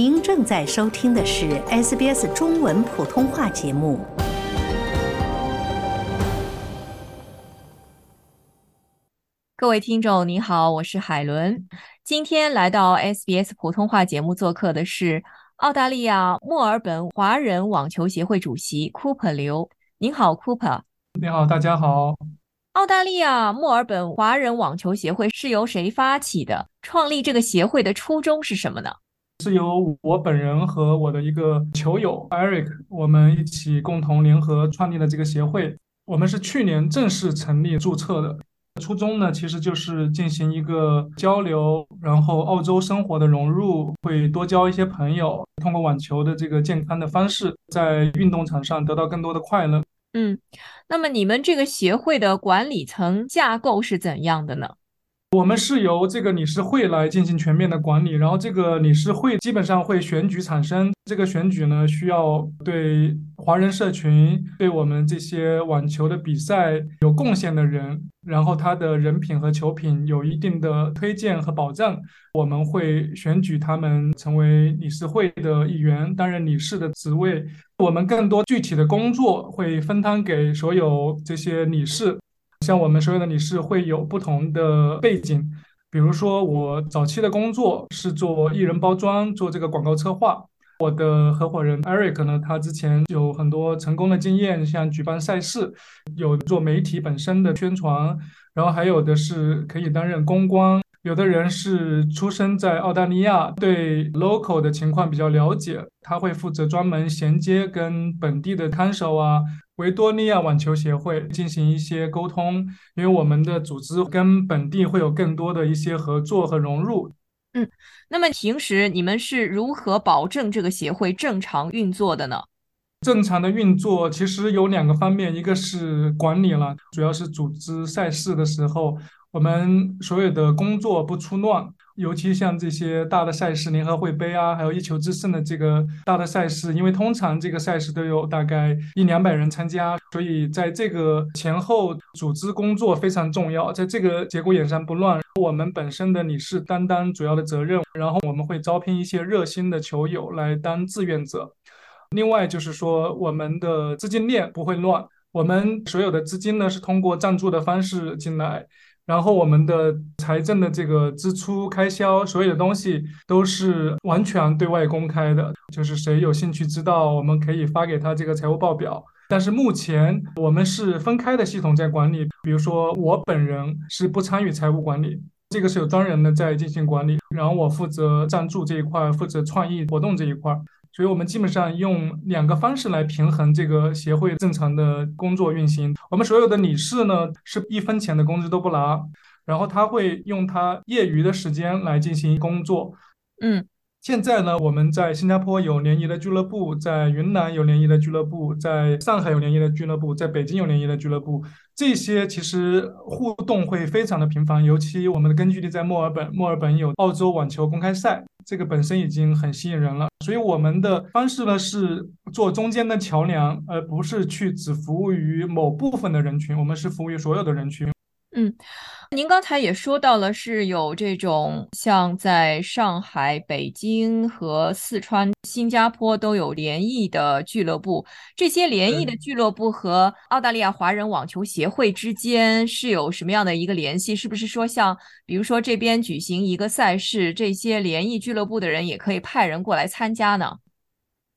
您正在收听的是 SBS 中文普通话节目。各位听众，你好，我是海伦。今天来到 SBS 普通话节目做客的是澳大利亚墨尔本华人网球协会主席 Cooper 刘。您好，Cooper。你好，大家好。澳大利亚墨尔本华人网球协会是由谁发起的？创立这个协会的初衷是什么呢？是由我本人和我的一个球友 Eric，我们一起共同联合创立的这个协会。我们是去年正式成立注册的，初衷呢其实就是进行一个交流，然后澳洲生活的融入，会多交一些朋友，通过网球的这个健康的方式，在运动场上得到更多的快乐。嗯，那么你们这个协会的管理层架构是怎样的呢？我们是由这个理事会来进行全面的管理，然后这个理事会基本上会选举产生。这个选举呢，需要对华人社群、对我们这些网球的比赛有贡献的人，然后他的人品和球品有一定的推荐和保障。我们会选举他们成为理事会的一员，担任理事的职位。我们更多具体的工作会分摊给所有这些理事。像我们所有的理事会有不同的背景，比如说我早期的工作是做艺人包装，做这个广告策划。我的合伙人 Eric 呢，他之前有很多成功的经验，像举办赛事，有做媒体本身的宣传，然后还有的是可以担任公关。有的人是出生在澳大利亚，对 local 的情况比较了解，他会负责专门衔接跟本地的看守啊。维多利亚网球协会进行一些沟通，因为我们的组织跟本地会有更多的一些合作和融入。嗯，那么平时你们是如何保证这个协会正常运作的呢？正常的运作其实有两个方面，一个是管理了，主要是组织赛事的时候，我们所有的工作不出乱。尤其像这些大的赛事，联合会杯啊，还有一球之胜的这个大的赛事，因为通常这个赛事都有大概一两百人参加，所以在这个前后组织工作非常重要。在这个节骨眼上不乱，我们本身的理事担当主要的责任，然后我们会招聘一些热心的球友来当志愿者。另外就是说，我们的资金链不会乱，我们所有的资金呢是通过赞助的方式进来。然后我们的财政的这个支出开销，所有的东西都是完全对外公开的，就是谁有兴趣知道，我们可以发给他这个财务报表。但是目前我们是分开的系统在管理，比如说我本人是不参与财务管理，这个是有专人的在进行管理，然后我负责赞助这一块，负责创意活动这一块。所以我们基本上用两个方式来平衡这个协会正常的工作运行。我们所有的理事呢，是一分钱的工资都不拿，然后他会用他业余的时间来进行工作。嗯。现在呢，我们在新加坡有联谊的俱乐部，在云南有联谊的俱乐部，在上海有联谊的俱乐部，在北京有联谊的俱乐部。这些其实互动会非常的频繁，尤其我们的根据地在墨尔本，墨尔本有澳洲网球公开赛，这个本身已经很吸引人了。所以我们的方式呢是做中间的桥梁，而不是去只服务于某部分的人群，我们是服务于所有的人群。嗯。您刚才也说到了，是有这种像在上海、北京和四川、新加坡都有联谊的俱乐部。这些联谊的俱乐部和澳大利亚华人网球协会之间是有什么样的一个联系？是不是说，像比如说这边举行一个赛事，这些联谊俱乐部的人也可以派人过来参加呢？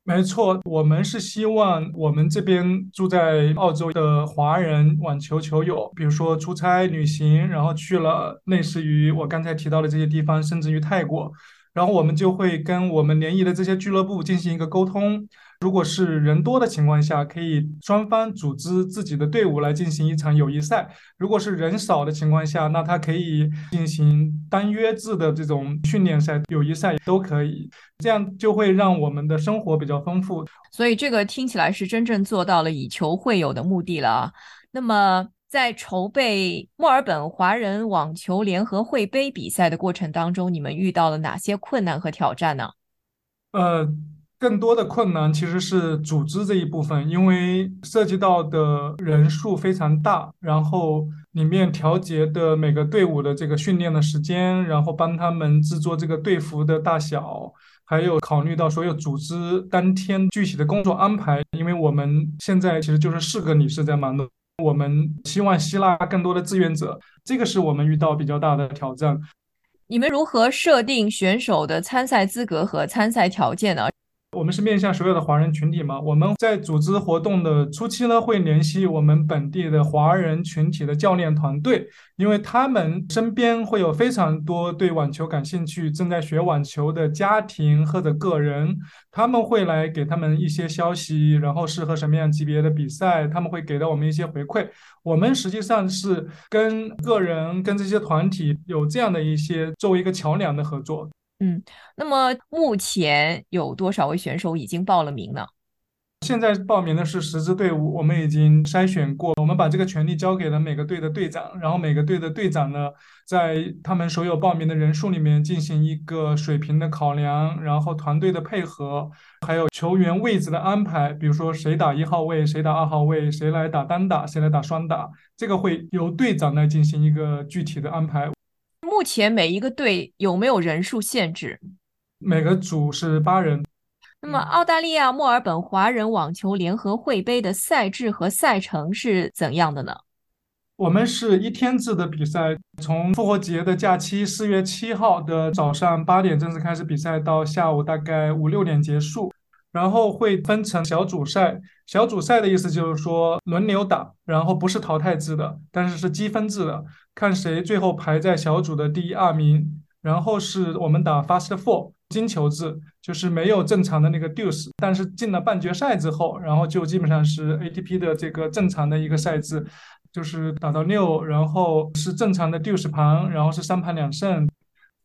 没错，我们是希望我们这边住在澳洲的华人网球球友，比如说出差旅行，然后去了类似于我刚才提到的这些地方，甚至于泰国，然后我们就会跟我们联谊的这些俱乐部进行一个沟通。如果是人多的情况下，可以双方组织自己的队伍来进行一场友谊赛；如果是人少的情况下，那他可以进行单约制的这种训练赛、友谊赛都可以。这样就会让我们的生活比较丰富。所以这个听起来是真正做到了以球会友的目的了。那么在筹备墨尔本华人网球联合会杯比赛的过程当中，你们遇到了哪些困难和挑战呢？呃。更多的困难其实是组织这一部分，因为涉及到的人数非常大，然后里面调节的每个队伍的这个训练的时间，然后帮他们制作这个队服的大小，还有考虑到所有组织当天具体的工作安排。因为我们现在其实就是四个女士在忙的，我们希望吸纳更多的志愿者，这个是我们遇到比较大的挑战。你们如何设定选手的参赛资格和参赛条件呢？我们是面向所有的华人群体嘛？我们在组织活动的初期呢，会联系我们本地的华人群体的教练团队，因为他们身边会有非常多对网球感兴趣、正在学网球的家庭或者个人，他们会来给他们一些消息，然后适合什么样级别的比赛，他们会给到我们一些回馈。我们实际上是跟个人、跟这些团体有这样的一些作为一个桥梁的合作。嗯，那么目前有多少位选手已经报了名呢？现在报名的是十支队伍，我们已经筛选过，我们把这个权利交给了每个队的队长，然后每个队的队长呢，在他们所有报名的人数里面进行一个水平的考量，然后团队的配合，还有球员位置的安排，比如说谁打一号位，谁打二号位，谁来打单打，谁来打双打，这个会由队长来进行一个具体的安排。目前每一个队有没有人数限制？每个组是八人。那么澳大利亚墨尔本华人网球联合会杯的赛制和赛程是怎样的呢？我们是一天制的比赛，从复活节的假期四月七号的早上八点正式开始比赛，到下午大概五六点结束。然后会分成小组赛，小组赛的意思就是说轮流打，然后不是淘汰制的，但是是积分制的，看谁最后排在小组的第一二名。然后是我们打 Fast Four 金球制，就是没有正常的那个 Deuce，但是进了半决赛之后，然后就基本上是 ATP 的这个正常的一个赛制，就是打到六，然后是正常的 Deuce 盘，然后是三盘两胜。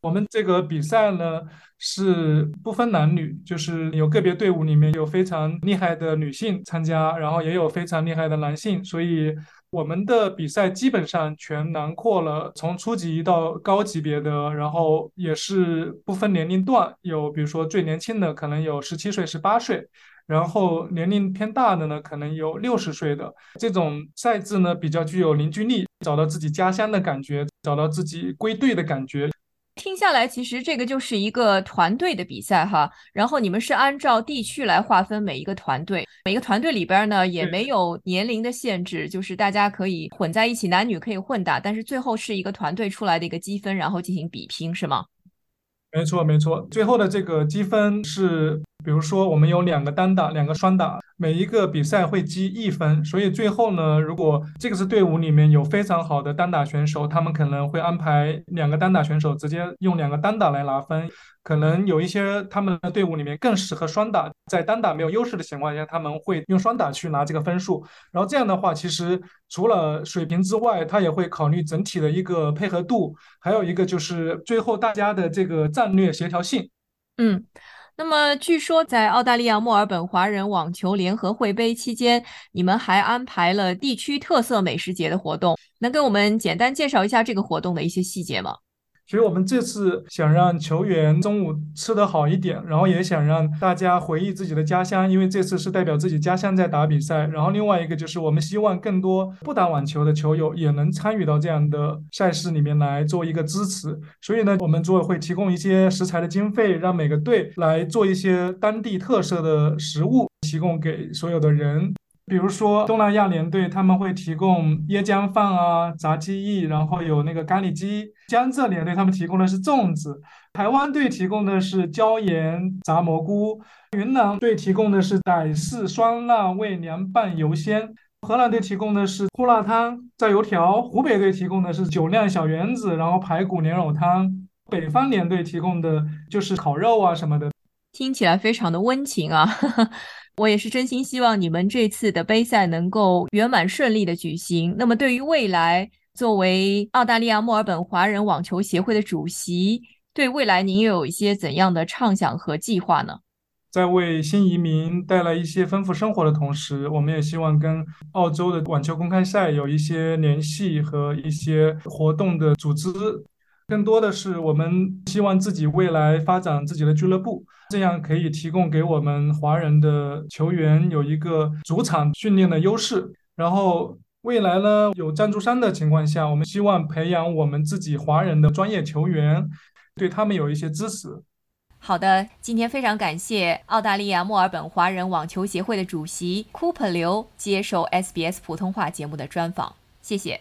我们这个比赛呢是不分男女，就是有个别队伍里面有非常厉害的女性参加，然后也有非常厉害的男性，所以我们的比赛基本上全囊括了从初级到高级别的，然后也是不分年龄段，有比如说最年轻的可能有十七岁、十八岁，然后年龄偏大的呢可能有六十岁的。这种赛制呢比较具有凝聚力，找到自己家乡的感觉，找到自己归队的感觉。听下来，其实这个就是一个团队的比赛哈。然后你们是按照地区来划分每一个团队，每个团队里边呢也没有年龄的限制，就是大家可以混在一起，男女可以混打。但是最后是一个团队出来的一个积分，然后进行比拼，是吗？没错，没错。最后的这个积分是。比如说，我们有两个单打，两个双打，每一个比赛会积一分。所以最后呢，如果这个是队伍里面有非常好的单打选手，他们可能会安排两个单打选手直接用两个单打来拿分。可能有一些他们的队伍里面更适合双打，在单打没有优势的情况下，他们会用双打去拿这个分数。然后这样的话，其实除了水平之外，他也会考虑整体的一个配合度，还有一个就是最后大家的这个战略协调性。嗯。那么，据说在澳大利亚墨尔本华人网球联合会杯期间，你们还安排了地区特色美食节的活动，能给我们简单介绍一下这个活动的一些细节吗？所以我们这次想让球员中午吃得好一点，然后也想让大家回忆自己的家乡，因为这次是代表自己家乡在打比赛。然后另外一个就是我们希望更多不打网球的球友也能参与到这样的赛事里面来做一个支持。所以呢，我们组委会提供一些食材的经费，让每个队来做一些当地特色的食物，提供给所有的人。比如说东南亚联队他们会提供椰浆饭啊、炸鸡翼，然后有那个咖喱鸡。江浙联队他们提供的是粽子，台湾队提供的是椒盐炸蘑菇，云南队提供的是傣式酸辣味凉拌油鲜，荷兰队提供的是胡辣汤炸油条，湖北队提供的是酒酿小圆子，然后排骨莲藕汤，北方联队提供的就是烤肉啊什么的，听起来非常的温情啊。我也是真心希望你们这次的杯赛能够圆满顺利的举行。那么，对于未来，作为澳大利亚墨尔本华人网球协会的主席，对未来您又有一些怎样的畅想和计划呢？在为新移民带来一些丰富生活的同时，我们也希望跟澳洲的网球公开赛有一些联系和一些活动的组织。更多的是我们希望自己未来发展自己的俱乐部，这样可以提供给我们华人的球员有一个主场训练的优势。然后未来呢，有赞助商的情况下，我们希望培养我们自己华人的专业球员，对他们有一些支持。好的，今天非常感谢澳大利亚墨尔本华人网球协会的主席 Cooper 刘接受 SBS 普通话节目的专访，谢谢。